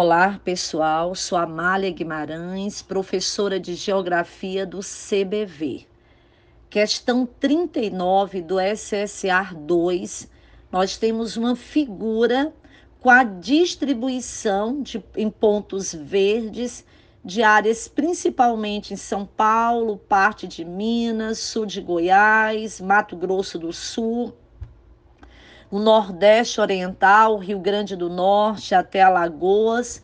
Olá, pessoal. Sou Amália Guimarães, professora de Geografia do CBV. Questão 39 do SSR 2, nós temos uma figura com a distribuição de, em pontos verdes de áreas principalmente em São Paulo, parte de Minas, sul de Goiás, Mato Grosso do Sul, o Nordeste Oriental, Rio Grande do Norte até Alagoas,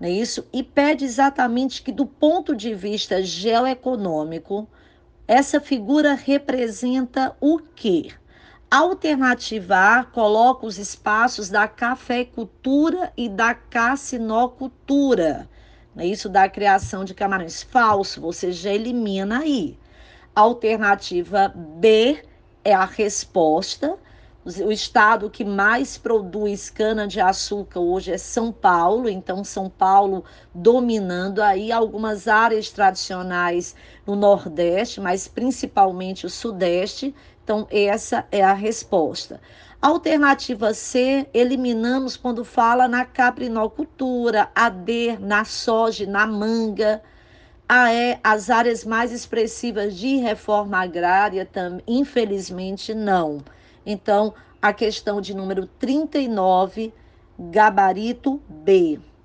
não é isso? E pede exatamente que, do ponto de vista geoeconômico, essa figura representa o quê? Alternativa A coloca os espaços da cafeicultura e da cassinocultura. É isso da criação de camarões falso, você já elimina aí. Alternativa B é a resposta o estado que mais produz cana-de-açúcar hoje é São Paulo, então São Paulo dominando aí algumas áreas tradicionais no Nordeste, mas principalmente o Sudeste. Então, essa é a resposta. Alternativa C, eliminamos quando fala na caprinocultura, a D, na soja, na manga. A E, as áreas mais expressivas de reforma agrária, tam, infelizmente não. Então, a questão de número 39, gabarito B.